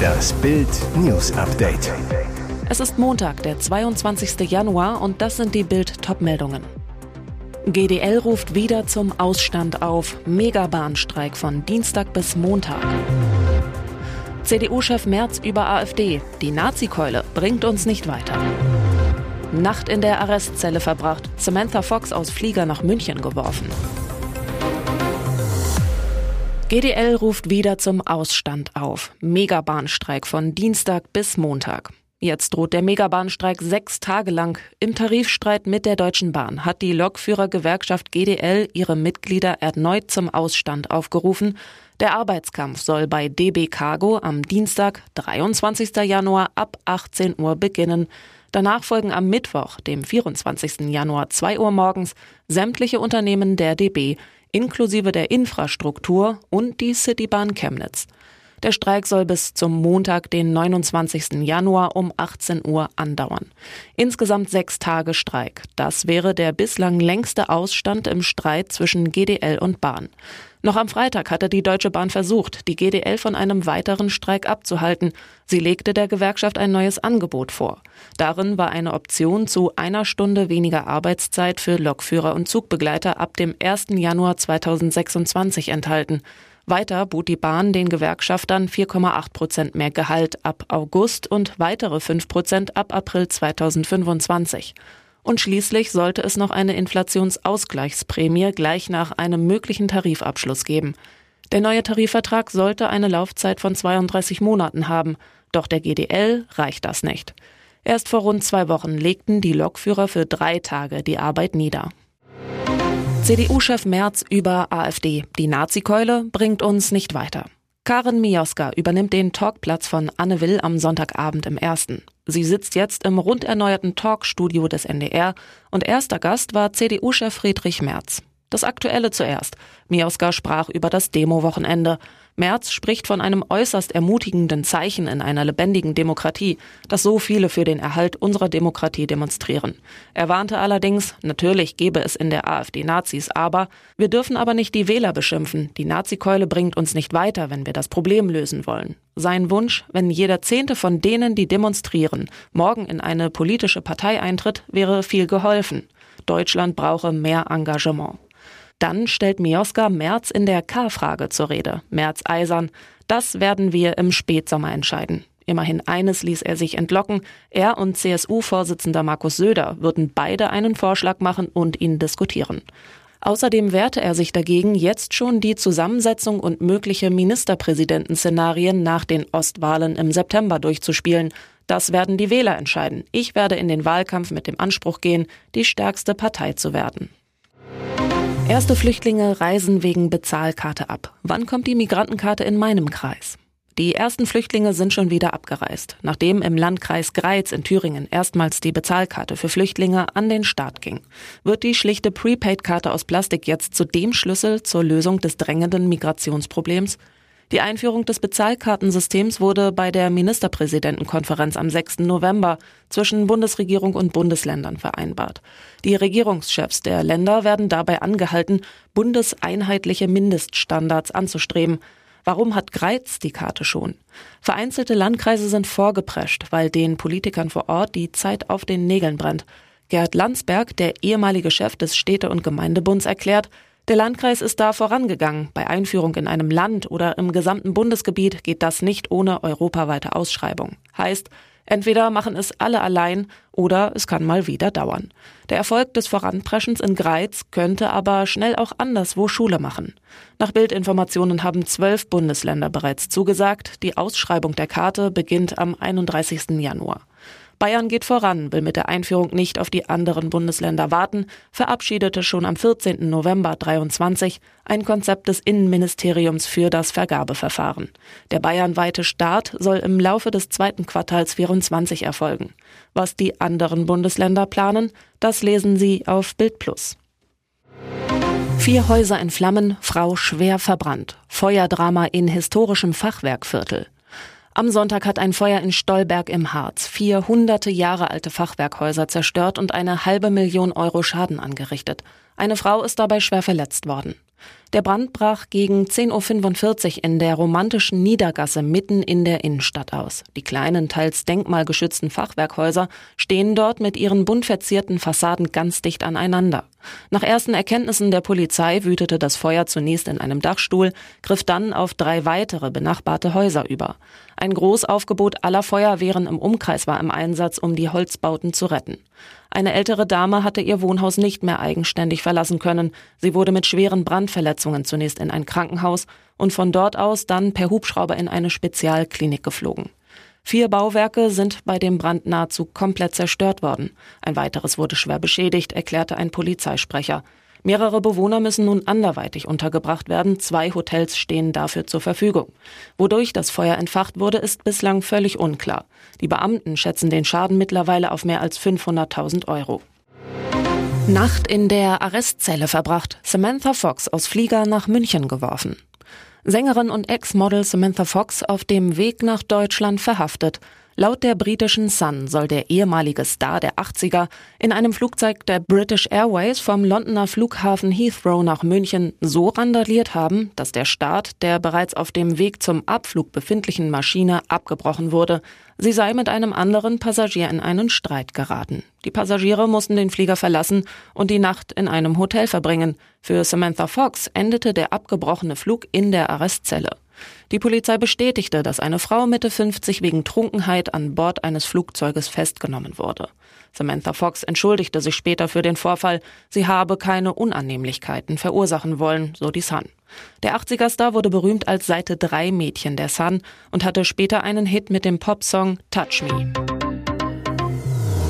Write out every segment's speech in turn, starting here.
Das Bild News Update. Es ist Montag, der 22. Januar und das sind die Bild Topmeldungen. GDL ruft wieder zum Ausstand auf. Megabahnstreik von Dienstag bis Montag. CDU-Chef Merz über AfD. Die Nazikeule bringt uns nicht weiter. Nacht in der Arrestzelle verbracht. Samantha Fox aus Flieger nach München geworfen. GDL ruft wieder zum Ausstand auf. Megabahnstreik von Dienstag bis Montag. Jetzt droht der Megabahnstreik sechs Tage lang. Im Tarifstreit mit der Deutschen Bahn hat die Lokführergewerkschaft GDL ihre Mitglieder erneut zum Ausstand aufgerufen. Der Arbeitskampf soll bei DB Cargo am Dienstag, 23. Januar ab 18 Uhr beginnen. Danach folgen am Mittwoch, dem 24. Januar 2 Uhr morgens, sämtliche Unternehmen der DB inklusive der Infrastruktur und die Citybahn Chemnitz. Der Streik soll bis zum Montag, den 29. Januar um 18 Uhr andauern. Insgesamt sechs Tage Streik. Das wäre der bislang längste Ausstand im Streit zwischen GDL und Bahn. Noch am Freitag hatte die Deutsche Bahn versucht, die GDL von einem weiteren Streik abzuhalten. Sie legte der Gewerkschaft ein neues Angebot vor. Darin war eine Option zu einer Stunde weniger Arbeitszeit für Lokführer und Zugbegleiter ab dem 1. Januar 2026 enthalten. Weiter bot die Bahn den Gewerkschaftern 4,8 Prozent mehr Gehalt ab August und weitere 5 Prozent ab April 2025. Und schließlich sollte es noch eine Inflationsausgleichsprämie gleich nach einem möglichen Tarifabschluss geben. Der neue Tarifvertrag sollte eine Laufzeit von 32 Monaten haben, doch der GDL reicht das nicht. Erst vor rund zwei Wochen legten die Lokführer für drei Tage die Arbeit nieder. CDU-Chef Merz über AfD. Die Nazikeule bringt uns nicht weiter. Karin Mioska übernimmt den Talkplatz von Anne Will am Sonntagabend im Ersten. Sie sitzt jetzt im rund erneuerten Talkstudio des NDR und erster Gast war CDU-Chef Friedrich Merz. Das Aktuelle zuerst. Mioska sprach über das Demo-Wochenende. Merz spricht von einem äußerst ermutigenden Zeichen in einer lebendigen Demokratie, dass so viele für den Erhalt unserer Demokratie demonstrieren. Er warnte allerdings, natürlich gebe es in der AfD Nazis, aber wir dürfen aber nicht die Wähler beschimpfen. Die Nazikeule bringt uns nicht weiter, wenn wir das Problem lösen wollen. Sein Wunsch, wenn jeder Zehnte von denen, die demonstrieren, morgen in eine politische Partei eintritt, wäre viel geholfen. Deutschland brauche mehr Engagement. Dann stellt Mioska Merz in der K-Frage zur Rede. Merz eisern, das werden wir im Spätsommer entscheiden. Immerhin eines ließ er sich entlocken. Er und CSU-Vorsitzender Markus Söder würden beide einen Vorschlag machen und ihn diskutieren. Außerdem wehrte er sich dagegen, jetzt schon die Zusammensetzung und mögliche Ministerpräsidentenszenarien nach den Ostwahlen im September durchzuspielen. Das werden die Wähler entscheiden. Ich werde in den Wahlkampf mit dem Anspruch gehen, die stärkste Partei zu werden. Erste Flüchtlinge reisen wegen Bezahlkarte ab. Wann kommt die Migrantenkarte in meinem Kreis? Die ersten Flüchtlinge sind schon wieder abgereist, nachdem im Landkreis Greiz in Thüringen erstmals die Bezahlkarte für Flüchtlinge an den Start ging. Wird die schlichte Prepaid-Karte aus Plastik jetzt zu dem Schlüssel zur Lösung des drängenden Migrationsproblems? Die Einführung des Bezahlkartensystems wurde bei der Ministerpräsidentenkonferenz am 6. November zwischen Bundesregierung und Bundesländern vereinbart. Die Regierungschefs der Länder werden dabei angehalten, bundeseinheitliche Mindeststandards anzustreben. Warum hat Greiz die Karte schon? Vereinzelte Landkreise sind vorgeprescht, weil den Politikern vor Ort die Zeit auf den Nägeln brennt. Gerd Landsberg, der ehemalige Chef des Städte- und Gemeindebunds, erklärt, der Landkreis ist da vorangegangen. Bei Einführung in einem Land oder im gesamten Bundesgebiet geht das nicht ohne europaweite Ausschreibung. Heißt, entweder machen es alle allein oder es kann mal wieder dauern. Der Erfolg des Voranpreschens in Greiz könnte aber schnell auch anderswo Schule machen. Nach Bildinformationen haben zwölf Bundesländer bereits zugesagt. Die Ausschreibung der Karte beginnt am 31. Januar. Bayern geht voran, will mit der Einführung nicht auf die anderen Bundesländer warten, verabschiedete schon am 14. November 23 ein Konzept des Innenministeriums für das Vergabeverfahren. Der bayernweite Start soll im Laufe des zweiten Quartals 24 erfolgen. Was die anderen Bundesländer planen, das lesen Sie auf Bild. Vier Häuser in Flammen, Frau schwer verbrannt. Feuerdrama in historischem Fachwerkviertel. Am Sonntag hat ein Feuer in Stolberg im Harz vier hunderte Jahre alte Fachwerkhäuser zerstört und eine halbe Million Euro Schaden angerichtet. Eine Frau ist dabei schwer verletzt worden. Der Brand brach gegen 10.45 Uhr in der romantischen Niedergasse mitten in der Innenstadt aus. Die kleinen, teils denkmalgeschützten Fachwerkhäuser stehen dort mit ihren bunt verzierten Fassaden ganz dicht aneinander. Nach ersten Erkenntnissen der Polizei wütete das Feuer zunächst in einem Dachstuhl, griff dann auf drei weitere benachbarte Häuser über. Ein Großaufgebot aller Feuerwehren im Umkreis war im Einsatz, um die Holzbauten zu retten. Eine ältere Dame hatte ihr Wohnhaus nicht mehr eigenständig verlassen können. Sie wurde mit schweren Brandverletzungen zunächst in ein Krankenhaus und von dort aus dann per Hubschrauber in eine Spezialklinik geflogen. Vier Bauwerke sind bei dem Brand nahezu komplett zerstört worden. Ein weiteres wurde schwer beschädigt, erklärte ein Polizeisprecher. Mehrere Bewohner müssen nun anderweitig untergebracht werden. Zwei Hotels stehen dafür zur Verfügung. Wodurch das Feuer entfacht wurde, ist bislang völlig unklar. Die Beamten schätzen den Schaden mittlerweile auf mehr als 500.000 Euro. Nacht in der Arrestzelle verbracht. Samantha Fox aus Flieger nach München geworfen. Sängerin und Ex-Model Samantha Fox auf dem Weg nach Deutschland verhaftet. Laut der britischen Sun soll der ehemalige Star der 80er in einem Flugzeug der British Airways vom Londoner Flughafen Heathrow nach München so randaliert haben, dass der Start der bereits auf dem Weg zum Abflug befindlichen Maschine abgebrochen wurde. Sie sei mit einem anderen Passagier in einen Streit geraten. Die Passagiere mussten den Flieger verlassen und die Nacht in einem Hotel verbringen. Für Samantha Fox endete der abgebrochene Flug in der Arrestzelle. Die Polizei bestätigte, dass eine Frau Mitte 50 wegen Trunkenheit an Bord eines Flugzeuges festgenommen wurde. Samantha Fox entschuldigte sich später für den Vorfall. Sie habe keine Unannehmlichkeiten verursachen wollen, so die Sun. Der 80er-Star wurde berühmt als Seite 3 Mädchen der Sun und hatte später einen Hit mit dem Popsong Touch Me.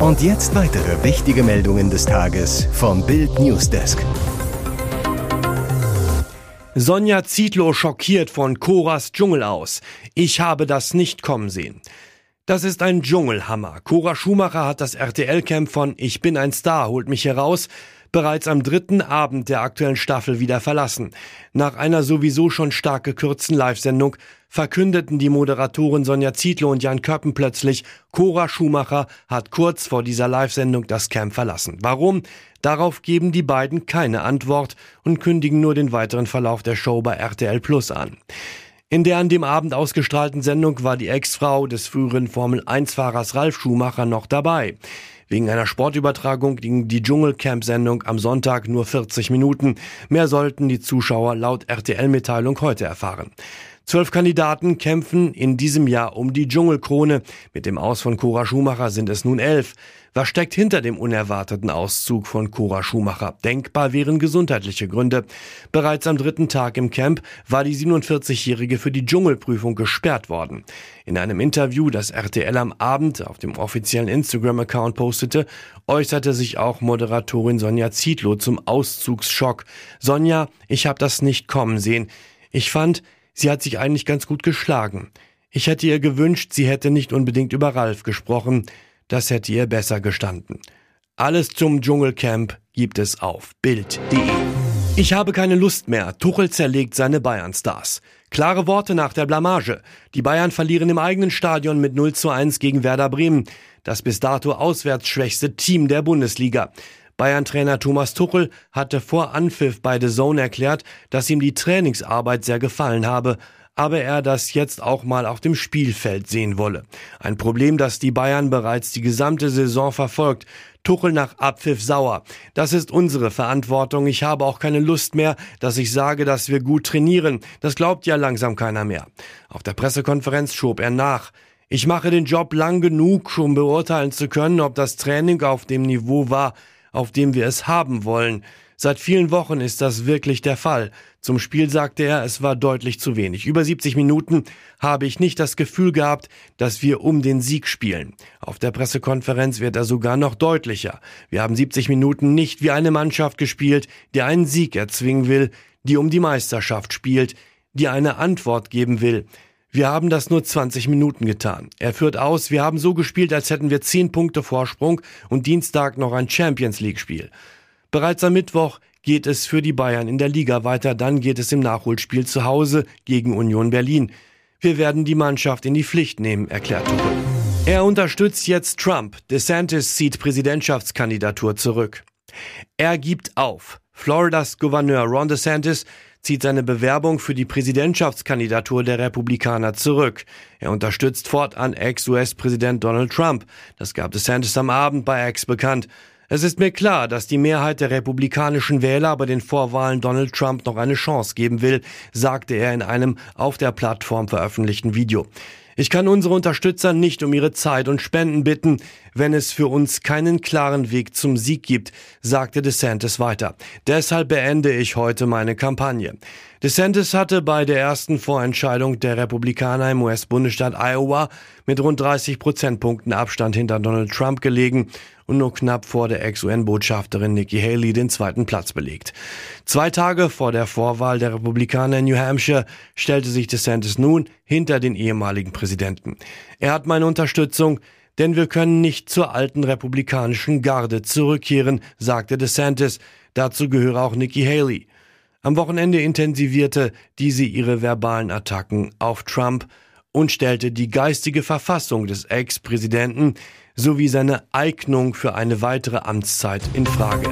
Und jetzt weitere wichtige Meldungen des Tages vom Bild Newsdesk. Sonja Zietlow schockiert von Coras Dschungel aus. Ich habe das nicht kommen sehen. Das ist ein Dschungelhammer. Cora Schumacher hat das RTL-Camp von Ich bin ein Star, holt mich heraus bereits am dritten Abend der aktuellen Staffel wieder verlassen. Nach einer sowieso schon stark gekürzten Live-Sendung verkündeten die Moderatoren Sonja Zietlow und Jan Köppen plötzlich, Cora Schumacher hat kurz vor dieser Live-Sendung das Camp verlassen. Warum? Darauf geben die beiden keine Antwort und kündigen nur den weiteren Verlauf der Show bei RTL Plus an. In der an dem Abend ausgestrahlten Sendung war die Ex-Frau des früheren Formel-1-Fahrers Ralf Schumacher noch dabei. Wegen einer Sportübertragung ging die Dschungelcamp-Sendung am Sonntag nur 40 Minuten. Mehr sollten die Zuschauer laut RTL-Mitteilung heute erfahren. Zwölf Kandidaten kämpfen in diesem Jahr um die Dschungelkrone. Mit dem Aus von Cora Schumacher sind es nun elf. Was steckt hinter dem unerwarteten Auszug von Cora Schumacher? Denkbar wären gesundheitliche Gründe. Bereits am dritten Tag im Camp war die 47-Jährige für die Dschungelprüfung gesperrt worden. In einem Interview, das RTL am Abend auf dem offiziellen Instagram-Account postete, äußerte sich auch Moderatorin Sonja Zietlow zum Auszugsschock. Sonja, ich habe das nicht kommen sehen. Ich fand, Sie hat sich eigentlich ganz gut geschlagen. Ich hätte ihr gewünscht, sie hätte nicht unbedingt über Ralf gesprochen. Das hätte ihr besser gestanden. Alles zum Dschungelcamp gibt es auf Bild.de. Ich habe keine Lust mehr. Tuchel zerlegt seine Bayern-Stars. Klare Worte nach der Blamage. Die Bayern verlieren im eigenen Stadion mit 0 zu 1 gegen Werder Bremen. Das bis dato auswärts schwächste Team der Bundesliga. Bayern-Trainer Thomas Tuchel hatte vor Anpfiff bei The Zone erklärt, dass ihm die Trainingsarbeit sehr gefallen habe, aber er das jetzt auch mal auf dem Spielfeld sehen wolle. Ein Problem, das die Bayern bereits die gesamte Saison verfolgt. Tuchel nach Abpfiff sauer. Das ist unsere Verantwortung. Ich habe auch keine Lust mehr, dass ich sage, dass wir gut trainieren. Das glaubt ja langsam keiner mehr. Auf der Pressekonferenz schob er nach. Ich mache den Job lang genug, um beurteilen zu können, ob das Training auf dem Niveau war, auf dem wir es haben wollen. Seit vielen Wochen ist das wirklich der Fall. Zum Spiel sagte er, es war deutlich zu wenig. Über 70 Minuten habe ich nicht das Gefühl gehabt, dass wir um den Sieg spielen. Auf der Pressekonferenz wird er sogar noch deutlicher. Wir haben 70 Minuten nicht wie eine Mannschaft gespielt, die einen Sieg erzwingen will, die um die Meisterschaft spielt, die eine Antwort geben will. Wir haben das nur 20 Minuten getan. Er führt aus, wir haben so gespielt, als hätten wir 10 Punkte Vorsprung und Dienstag noch ein Champions League Spiel. Bereits am Mittwoch geht es für die Bayern in der Liga weiter, dann geht es im Nachholspiel zu Hause gegen Union Berlin. Wir werden die Mannschaft in die Pflicht nehmen, erklärt Tuchel. Er unterstützt jetzt Trump. DeSantis zieht Präsidentschaftskandidatur zurück. Er gibt auf. Floridas Gouverneur Ron DeSantis zieht seine Bewerbung für die Präsidentschaftskandidatur der Republikaner zurück. Er unterstützt fortan Ex-US-Präsident Donald Trump. Das gab DeSantis am Abend bei Ex bekannt. Es ist mir klar, dass die Mehrheit der republikanischen Wähler bei den Vorwahlen Donald Trump noch eine Chance geben will, sagte er in einem auf der Plattform veröffentlichten Video. Ich kann unsere Unterstützer nicht um ihre Zeit und Spenden bitten, wenn es für uns keinen klaren Weg zum Sieg gibt, sagte DeSantis weiter. Deshalb beende ich heute meine Kampagne. DeSantis hatte bei der ersten Vorentscheidung der Republikaner im US-Bundesstaat Iowa mit rund 30 Prozentpunkten Abstand hinter Donald Trump gelegen und nur knapp vor der Ex-UN-Botschafterin Nikki Haley den zweiten Platz belegt. Zwei Tage vor der Vorwahl der Republikaner in New Hampshire stellte sich DeSantis nun hinter den ehemaligen Präsidenten. Er hat meine Unterstützung, denn wir können nicht zur alten republikanischen Garde zurückkehren, sagte DeSantis. Dazu gehöre auch Nikki Haley. Am Wochenende intensivierte diese ihre verbalen Attacken auf Trump und stellte die geistige Verfassung des Ex-Präsidenten sowie seine Eignung für eine weitere Amtszeit in Frage.